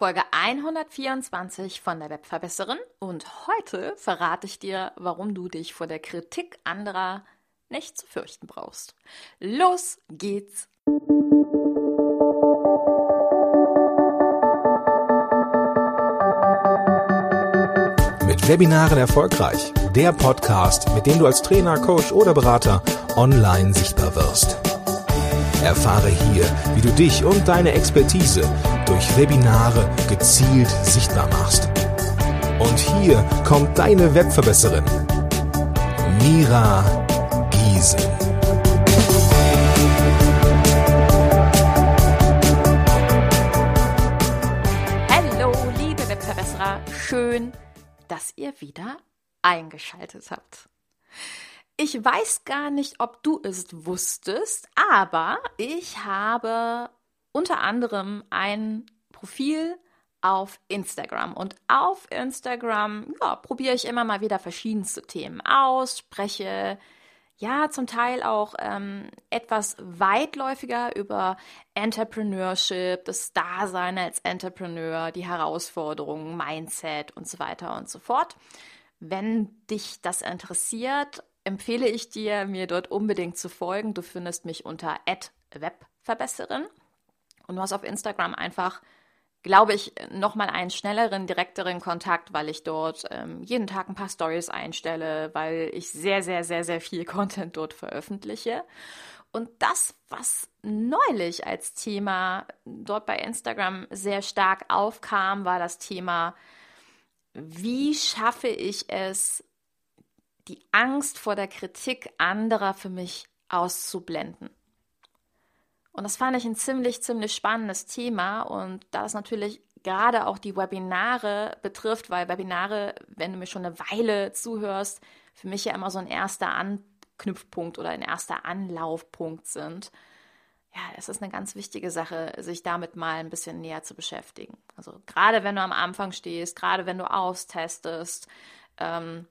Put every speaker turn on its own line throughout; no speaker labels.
Folge 124 von der Webverbesserin und heute verrate ich dir, warum du dich vor der Kritik anderer nicht zu fürchten brauchst. Los geht's!
Mit Webinaren erfolgreich. Der Podcast, mit dem du als Trainer, Coach oder Berater online sichtbar wirst. Erfahre hier, wie du dich und deine Expertise durch Webinare gezielt sichtbar machst. Und hier kommt deine Webverbesserin, Mira Giesen.
Hallo, liebe Webverbesserer, schön, dass ihr wieder eingeschaltet habt. Ich weiß gar nicht, ob du es wusstest, aber ich habe unter anderem ein Profil auf Instagram. Und auf Instagram ja, probiere ich immer mal wieder verschiedenste Themen aus, spreche ja zum Teil auch ähm, etwas weitläufiger über Entrepreneurship, das Dasein als Entrepreneur, die Herausforderungen, Mindset und so weiter und so fort. Wenn dich das interessiert, empfehle ich dir, mir dort unbedingt zu folgen. Du findest mich unter @webverbesserin. Und du hast auf Instagram einfach, glaube ich, nochmal einen schnelleren, direkteren Kontakt, weil ich dort ähm, jeden Tag ein paar Stories einstelle, weil ich sehr, sehr, sehr, sehr viel Content dort veröffentliche. Und das, was neulich als Thema dort bei Instagram sehr stark aufkam, war das Thema, wie schaffe ich es, die Angst vor der Kritik anderer für mich auszublenden. Und das fand ich ein ziemlich, ziemlich spannendes Thema. Und da es natürlich gerade auch die Webinare betrifft, weil Webinare, wenn du mir schon eine Weile zuhörst, für mich ja immer so ein erster Anknüpfpunkt oder ein erster Anlaufpunkt sind. Ja, es ist eine ganz wichtige Sache, sich damit mal ein bisschen näher zu beschäftigen. Also gerade wenn du am Anfang stehst, gerade wenn du austestest, ähm,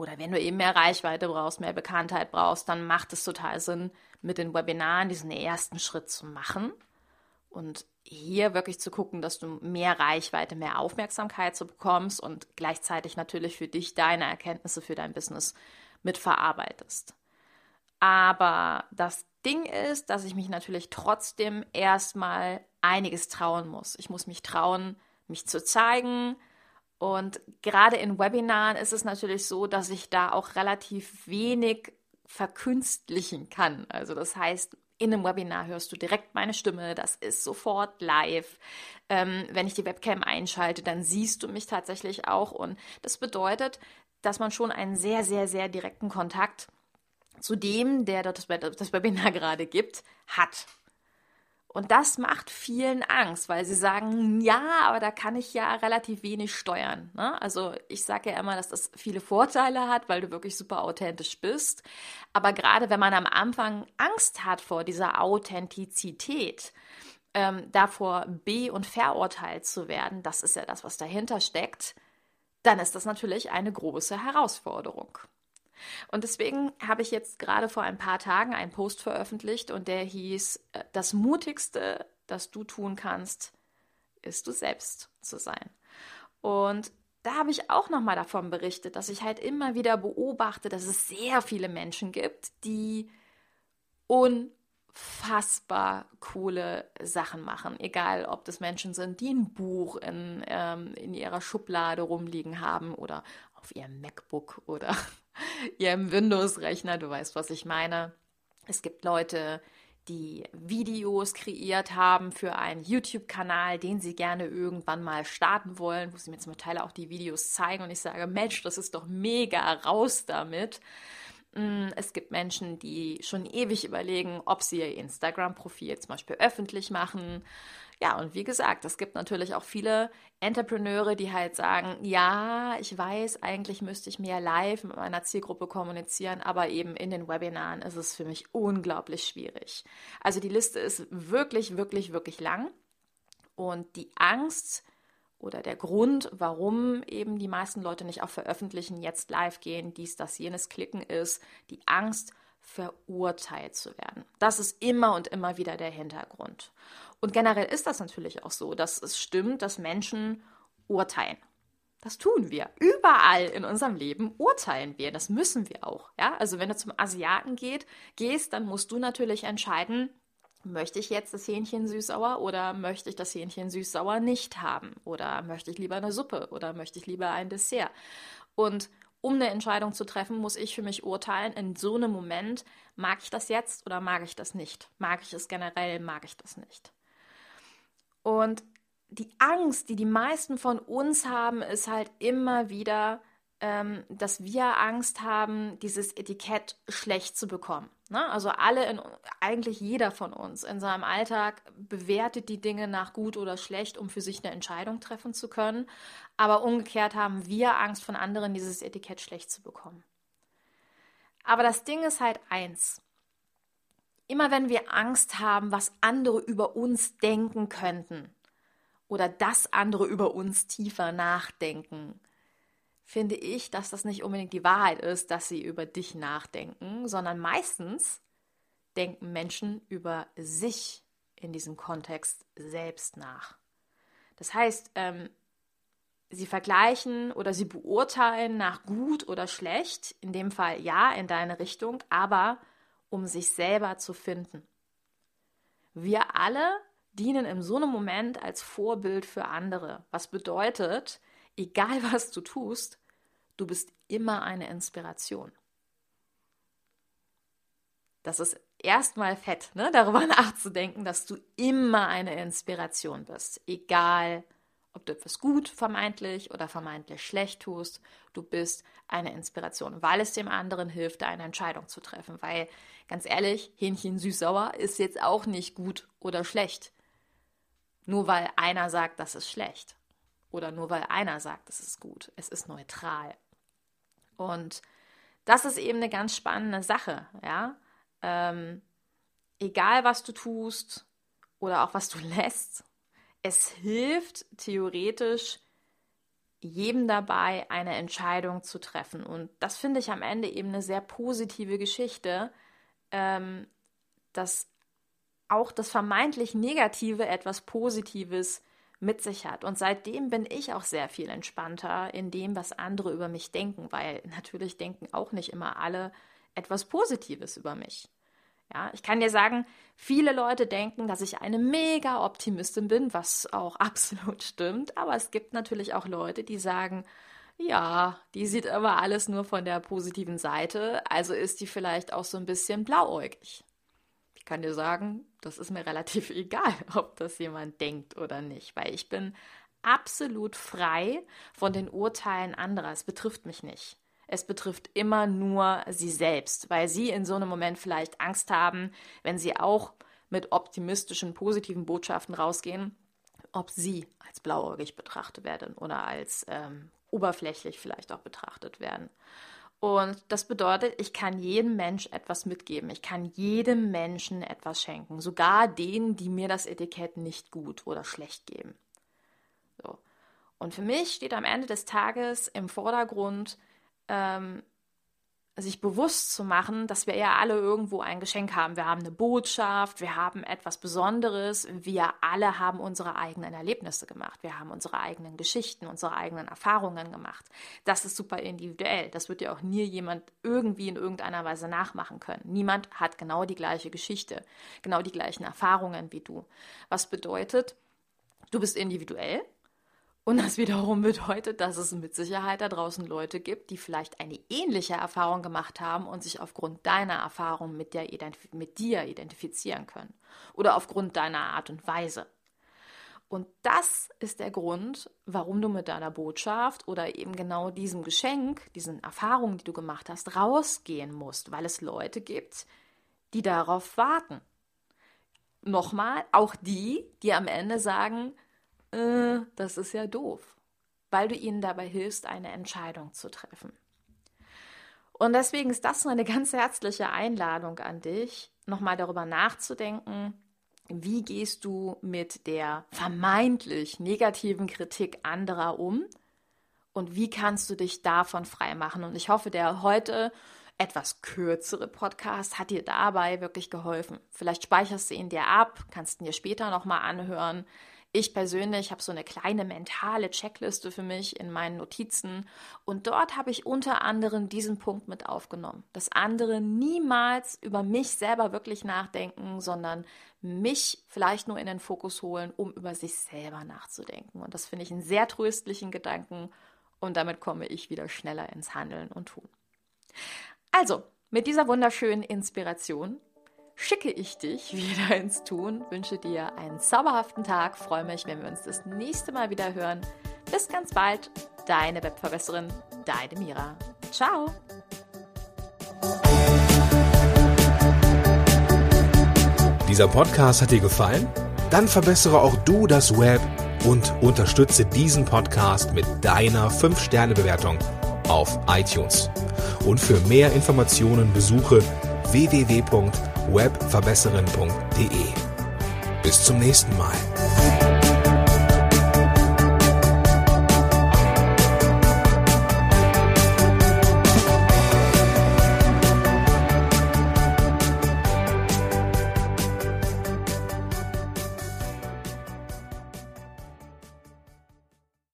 oder wenn du eben mehr Reichweite brauchst, mehr Bekanntheit brauchst, dann macht es total Sinn, mit den Webinaren diesen ersten Schritt zu machen und hier wirklich zu gucken, dass du mehr Reichweite, mehr Aufmerksamkeit so bekommst und gleichzeitig natürlich für dich deine Erkenntnisse für dein Business mitverarbeitest. Aber das Ding ist, dass ich mich natürlich trotzdem erstmal einiges trauen muss. Ich muss mich trauen, mich zu zeigen. Und gerade in Webinaren ist es natürlich so, dass ich da auch relativ wenig verkünstlichen kann. Also das heißt, in einem Webinar hörst du direkt meine Stimme, das ist sofort live. Ähm, wenn ich die Webcam einschalte, dann siehst du mich tatsächlich auch. Und das bedeutet, dass man schon einen sehr, sehr, sehr direkten Kontakt zu dem, der dort das, das Webinar gerade gibt, hat. Und das macht vielen Angst, weil sie sagen, ja, aber da kann ich ja relativ wenig steuern. Ne? Also ich sage ja immer, dass das viele Vorteile hat, weil du wirklich super authentisch bist. Aber gerade wenn man am Anfang Angst hat vor dieser Authentizität, ähm, davor be- und verurteilt zu werden, das ist ja das, was dahinter steckt, dann ist das natürlich eine große Herausforderung. Und deswegen habe ich jetzt gerade vor ein paar Tagen einen Post veröffentlicht und der hieß, äh, das Mutigste, das du tun kannst, ist du selbst zu sein. Und da habe ich auch nochmal davon berichtet, dass ich halt immer wieder beobachte, dass es sehr viele Menschen gibt, die unfassbar coole Sachen machen. Egal, ob das Menschen sind, die ein Buch in, ähm, in ihrer Schublade rumliegen haben oder auf ihrem MacBook oder ihrem Windows-Rechner. Du weißt, was ich meine. Es gibt Leute, die Videos kreiert haben für einen YouTube-Kanal, den sie gerne irgendwann mal starten wollen, wo sie mir zum Teil auch die Videos zeigen und ich sage, Mensch, das ist doch mega raus damit. Mm, es gibt Menschen, die schon ewig überlegen, ob sie ihr Instagram-Profil zum Beispiel öffentlich machen. Ja, und wie gesagt, es gibt natürlich auch viele Entrepreneure, die halt sagen, ja, ich weiß, eigentlich müsste ich mehr live mit meiner Zielgruppe kommunizieren, aber eben in den Webinaren ist es für mich unglaublich schwierig. Also die Liste ist wirklich, wirklich, wirklich lang. Und die Angst oder der Grund, warum eben die meisten Leute nicht auf Veröffentlichen, jetzt live gehen, dies, das, jenes klicken, ist die Angst, verurteilt zu werden. Das ist immer und immer wieder der Hintergrund. Und generell ist das natürlich auch so, dass es stimmt, dass Menschen urteilen. Das tun wir. Überall in unserem Leben urteilen wir. Das müssen wir auch. Ja? Also wenn du zum Asiaten geht, gehst, dann musst du natürlich entscheiden, möchte ich jetzt das Hähnchen süß-sauer oder möchte ich das Hähnchen süß-sauer nicht haben? Oder möchte ich lieber eine Suppe oder möchte ich lieber ein Dessert? Und um eine Entscheidung zu treffen, muss ich für mich urteilen, in so einem Moment, mag ich das jetzt oder mag ich das nicht? Mag ich es generell, mag ich das nicht? Und die Angst, die die meisten von uns haben, ist halt immer wieder, ähm, dass wir Angst haben, dieses Etikett schlecht zu bekommen. Ne? Also alle, in, eigentlich jeder von uns in seinem Alltag bewertet die Dinge nach gut oder schlecht, um für sich eine Entscheidung treffen zu können. Aber umgekehrt haben wir Angst von anderen, dieses Etikett schlecht zu bekommen. Aber das Ding ist halt eins. Immer wenn wir Angst haben, was andere über uns denken könnten, oder dass andere über uns tiefer nachdenken, finde ich, dass das nicht unbedingt die Wahrheit ist, dass sie über dich nachdenken, sondern meistens denken Menschen über sich in diesem Kontext selbst nach. Das heißt, ähm, sie vergleichen oder sie beurteilen nach gut oder schlecht, in dem Fall ja in deine Richtung, aber um sich selber zu finden. Wir alle dienen in so einem Moment als Vorbild für andere. Was bedeutet, egal was du tust, du bist immer eine Inspiration. Das ist erstmal fett, ne? darüber nachzudenken, dass du immer eine Inspiration bist. Egal, ob du etwas gut vermeintlich oder vermeintlich schlecht tust, du bist eine Inspiration, weil es dem anderen hilft, eine Entscheidung zu treffen. Weil, ganz ehrlich, Hähnchen süß-sauer ist jetzt auch nicht gut oder schlecht. Nur weil einer sagt, das ist schlecht. Oder nur weil einer sagt, das ist gut. Es ist neutral. Und das ist eben eine ganz spannende Sache, ja. Ähm, egal was du tust oder auch was du lässt, es hilft theoretisch jedem dabei, eine Entscheidung zu treffen. Und das finde ich am Ende eben eine sehr positive Geschichte, ähm, dass auch das vermeintlich Negative etwas Positives mit sich hat. Und seitdem bin ich auch sehr viel entspannter in dem, was andere über mich denken, weil natürlich denken auch nicht immer alle etwas Positives über mich. Ja, ich kann dir sagen, viele Leute denken, dass ich eine mega Optimistin bin, was auch absolut stimmt. Aber es gibt natürlich auch Leute, die sagen, ja, die sieht aber alles nur von der positiven Seite, also ist die vielleicht auch so ein bisschen blauäugig kann dir sagen, das ist mir relativ egal, ob das jemand denkt oder nicht, weil ich bin absolut frei von den Urteilen anderer. Es betrifft mich nicht. Es betrifft immer nur sie selbst, weil sie in so einem Moment vielleicht Angst haben, wenn sie auch mit optimistischen, positiven Botschaften rausgehen, ob sie als blauäugig betrachtet werden oder als ähm, oberflächlich vielleicht auch betrachtet werden. Und das bedeutet, ich kann jedem Mensch etwas mitgeben. Ich kann jedem Menschen etwas schenken. Sogar denen, die mir das Etikett nicht gut oder schlecht geben. So. Und für mich steht am Ende des Tages im Vordergrund, ähm, sich bewusst zu machen, dass wir ja alle irgendwo ein Geschenk haben. Wir haben eine Botschaft, wir haben etwas Besonderes, wir alle haben unsere eigenen Erlebnisse gemacht, wir haben unsere eigenen Geschichten, unsere eigenen Erfahrungen gemacht. Das ist super individuell. Das wird ja auch nie jemand irgendwie in irgendeiner Weise nachmachen können. Niemand hat genau die gleiche Geschichte, genau die gleichen Erfahrungen wie du. Was bedeutet, du bist individuell, und das wiederum bedeutet, dass es mit Sicherheit da draußen Leute gibt, die vielleicht eine ähnliche Erfahrung gemacht haben und sich aufgrund deiner Erfahrung mit, der mit dir identifizieren können. Oder aufgrund deiner Art und Weise. Und das ist der Grund, warum du mit deiner Botschaft oder eben genau diesem Geschenk, diesen Erfahrungen, die du gemacht hast, rausgehen musst, weil es Leute gibt, die darauf warten. Nochmal, auch die, die am Ende sagen, äh, das ist ja doof, weil du ihnen dabei hilfst, eine Entscheidung zu treffen. Und deswegen ist das eine ganz herzliche Einladung an dich, nochmal darüber nachzudenken, wie gehst du mit der vermeintlich negativen Kritik anderer um und wie kannst du dich davon freimachen. Und ich hoffe, der heute etwas kürzere Podcast hat dir dabei wirklich geholfen. Vielleicht speicherst du ihn dir ab, kannst ihn dir später nochmal anhören. Ich persönlich habe so eine kleine mentale Checkliste für mich in meinen Notizen und dort habe ich unter anderem diesen Punkt mit aufgenommen, dass andere niemals über mich selber wirklich nachdenken, sondern mich vielleicht nur in den Fokus holen, um über sich selber nachzudenken. Und das finde ich einen sehr tröstlichen Gedanken und damit komme ich wieder schneller ins Handeln und Tun. Also, mit dieser wunderschönen Inspiration schicke ich dich wieder ins Tun, wünsche dir einen zauberhaften Tag, freue mich, wenn wir uns das nächste Mal wieder hören. Bis ganz bald, deine Webverbesserin, deine Mira. Ciao!
Dieser Podcast hat dir gefallen? Dann verbessere auch du das Web und unterstütze diesen Podcast mit deiner 5-Sterne-Bewertung auf iTunes. Und für mehr Informationen besuche webverbesserin.de. Bis zum nächsten Mal.